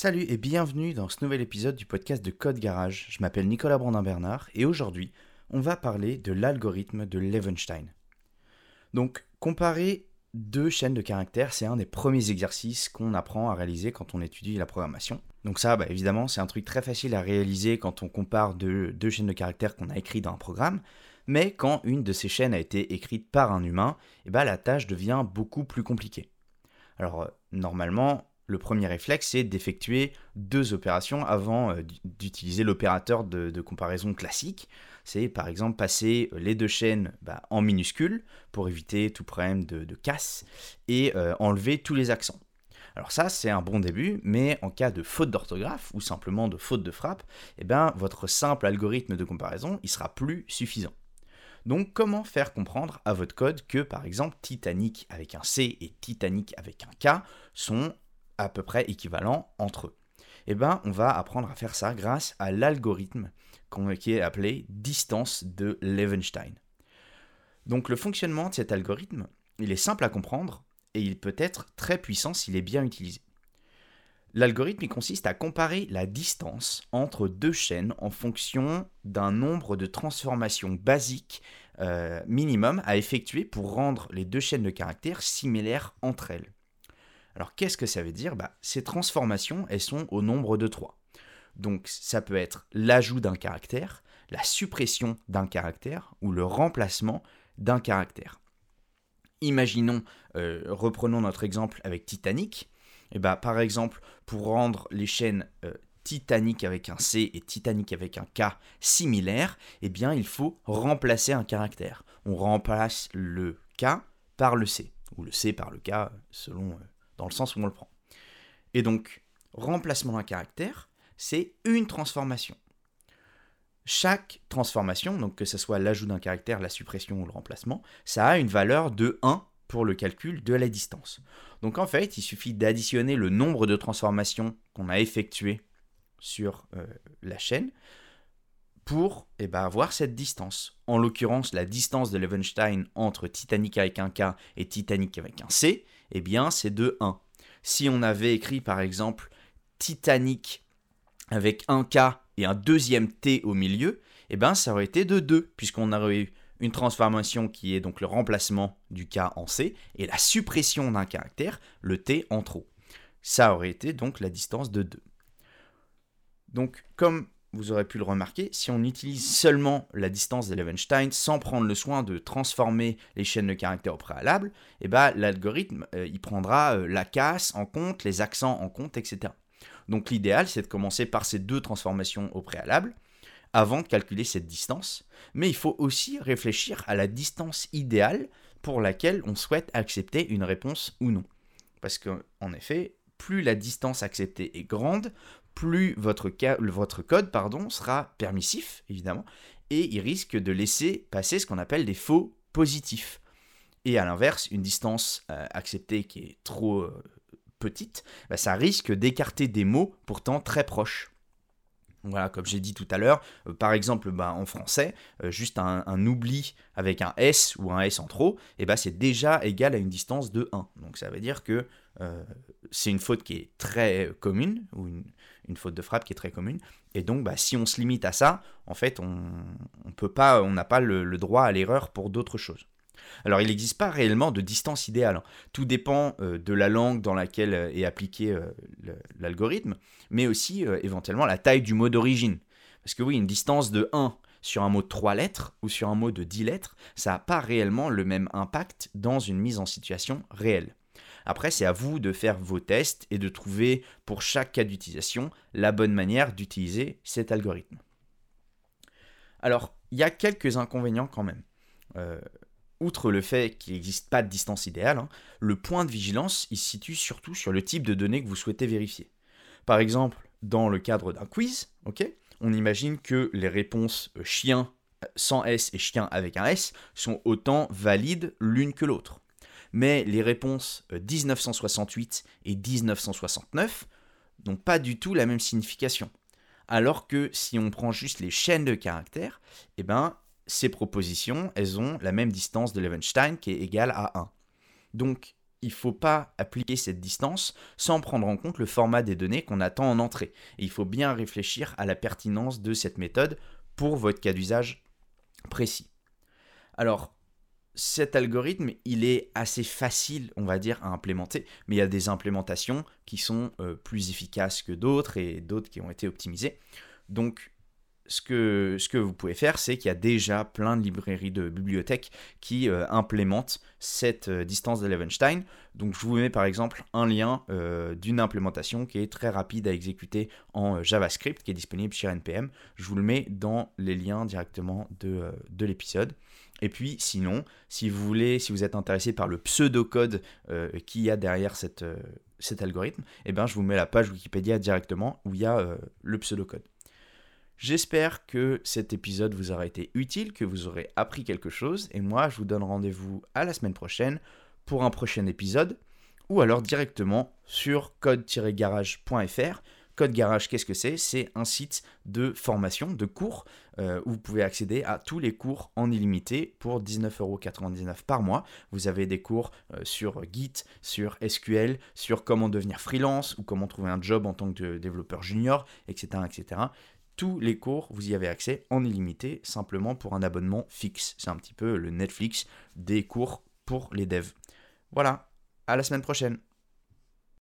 Salut et bienvenue dans ce nouvel épisode du podcast de Code Garage. Je m'appelle Nicolas Brandin-Bernard et aujourd'hui, on va parler de l'algorithme de Levenstein. Donc, comparer deux chaînes de caractères, c'est un des premiers exercices qu'on apprend à réaliser quand on étudie la programmation. Donc ça, bah, évidemment, c'est un truc très facile à réaliser quand on compare deux, chaînes de caractères qu'on a écrites dans un programme, mais quand une de ces chaînes a été écrite par un humain, eh ben, la tâche devient beaucoup plus compliquée. Alors, euh, normalement, le premier réflexe, c'est d'effectuer deux opérations avant euh, d'utiliser l'opérateur de, comparaison classique. C'est par exemple passer les deux chaînes bah, en minuscules pour éviter tout problème de, casse et euh, enlever tous les accents. Alors ça, c'est un bon début, mais en cas de faute d'orthographe ou simplement de faute de frappe, eh ben, votre simple algorithme de comparaison, il sera plus suffisant. Donc comment faire comprendre à votre code que par exemple Titanic avec un C et Titanic avec un K sont à peu près équivalents entre eux Eh bien, on va apprendre à faire ça grâce à l'algorithme qui est appelé distance de Levenstein. Donc le fonctionnement de cet algorithme, il est simple à comprendre et il peut être très puissant s'il est bien utilisé. L'algorithme consiste à comparer la distance entre deux chaînes en fonction d'un nombre de transformations basiques euh, minimum à effectuer pour rendre les deux chaînes de caractères similaires entre elles. Alors qu'est-ce que ça veut dire? Bah, Ces transformations, elles sont au nombre de 3. Donc ça peut être l'ajout d'un caractère, la suppression d'un caractère ou le remplacement d'un caractère. Imaginons, euh, reprenons notre exemple avec Titanic. Et eh bah, par exemple, pour rendre les chaînes euh, Titanic avec un C et Titanic avec un K similaires, eh bien il faut remplacer un caractère. On remplace le K par le C, ou le C par le K selon euh, dans le sens où on le prend. Et donc, remplacement d'un caractère, c'est une transformation. Chaque transformation, donc que ce soit l'ajout d'un caractère, la suppression ou le remplacement, ça a une valeur de 1 pour le calcul de la distance. Donc en fait, il suffit d'additionner le nombre de transformations qu'on a effectuées sur euh, la chaîne pour eh ben, avoir cette distance. En l'occurrence, la distance de Levenstein entre Titanic avec un K et Titanic avec un C, eh bien c'est de 1. Si on avait écrit par exemple Titanic avec un K et un deuxième T au milieu, eh bien ça aurait été de 2, puisqu'on aurait eu une transformation qui est donc le remplacement du K en C, et la suppression d'un caractère, le T en trop. Ça aurait été donc la distance de 2. Donc comme vous aurez pu le remarquer, si on utilise seulement la distance de Levenstein sans prendre le soin de transformer les chaînes de caractères au préalable, eh ben, l'algorithme euh, prendra euh, la casse en compte, les accents en compte, etc. Donc l'idéal, c'est de commencer par ces deux transformations au préalable avant de calculer cette distance, mais il faut aussi réfléchir à la distance idéale pour laquelle on souhaite accepter une réponse ou non. Parce qu'en effet, plus la distance acceptée est grande, plus votre, code sera permissif, évidemment, et il risque de laisser passer ce qu'on appelle des faux positifs. Et à l'inverse, une distance euh, acceptée qui est trop euh, petite, bah, ça risque d'écarter des mots pourtant très proches. Voilà, comme j'ai dit tout à l'heure, euh, par exemple bah, en français, juste un, oubli avec un S ou un S en trop, et eh bah, c'est déjà égal à une distance de 1. Donc ça veut dire que c'est une faute qui est très commune, ou une, faute de frappe qui est très commune. Et donc, bah, si on se limite à ça, en fait, on peut pas, on n'a pas le, droit à l'erreur pour d'autres choses. Alors, il n'existe pas réellement de distance idéale. Hein. Tout dépend euh, de la langue dans laquelle euh, est appliqué euh, l'algorithme, mais aussi éventuellement la taille du mot d'origine. Parce que oui, une distance de 1 sur un mot de 3 lettres ou sur un mot de 10 lettres, ça n'a pas réellement le même impact dans une mise en situation réelle. Après, c'est à vous de faire vos tests et de trouver pour chaque cas d'utilisation la bonne manière d'utiliser cet algorithme. Alors, il y a quelques inconvénients quand même. Euh, outre le fait qu'il n'existe pas de distance idéale, hein, le point de vigilance il se situe surtout sur le type de données que vous souhaitez vérifier. Par exemple, dans le cadre d'un quiz, on imagine que les réponses euh, chien sans S et chien avec un S sont autant valides l'une que l'autre mais les réponses 1968 euh, et 1969 n'ont pas du tout la même signification. Alors que si on prend juste les chaînes de caractères, eh ben, ces propositions, elles ont la même distance de Levenstein qui est égale à 1. Donc, il ne faut pas appliquer cette distance sans prendre en compte le format des données qu'on attend en entrée. Il faut bien réfléchir à la pertinence de cette méthode pour votre cas d'usage précis. Alors, cet algorithme, il est assez facile, on va dire, à implémenter, mais il y a des implémentations qui sont euh, plus efficaces que d'autres et d'autres qui ont été optimisées. Donc, ce que, vous pouvez faire, c'est qu'il y a déjà plein de librairies de bibliothèques qui euh, implémentent cette euh, distance de Levenstein. Donc je vous mets par exemple un lien d'une implémentation qui est très rapide à exécuter en JavaScript, qui est disponible sur NPM. Je vous le mets dans les liens directement de l'épisode. Et puis sinon, si vous voulez, si vous êtes intéressé par le pseudocode qu'il y a derrière cette, cet algorithme, eh ben, je vous mets la page Wikipédia directement où il y a le pseudocode. J'espère que cet épisode vous aura été utile, que vous aurez appris quelque chose, et moi je vous donne rendez-vous à la semaine prochaine pour un prochain épisode, ou alors directement sur code-garage.fr. Code Garage, qu'est-ce que c'est? C'est un site de formation, de cours, euh, où vous pouvez accéder à tous les cours en illimité pour 19,99€ par mois. Vous avez des cours euh, sur Git, sur SQL, sur comment devenir freelance ou comment trouver un job en tant que développeur junior, etc. etc tous les cours, vous y avez accès en illimité, simplement pour un abonnement fixe. C'est un petit peu le Netflix des cours pour les devs. Voilà, à la semaine prochaine.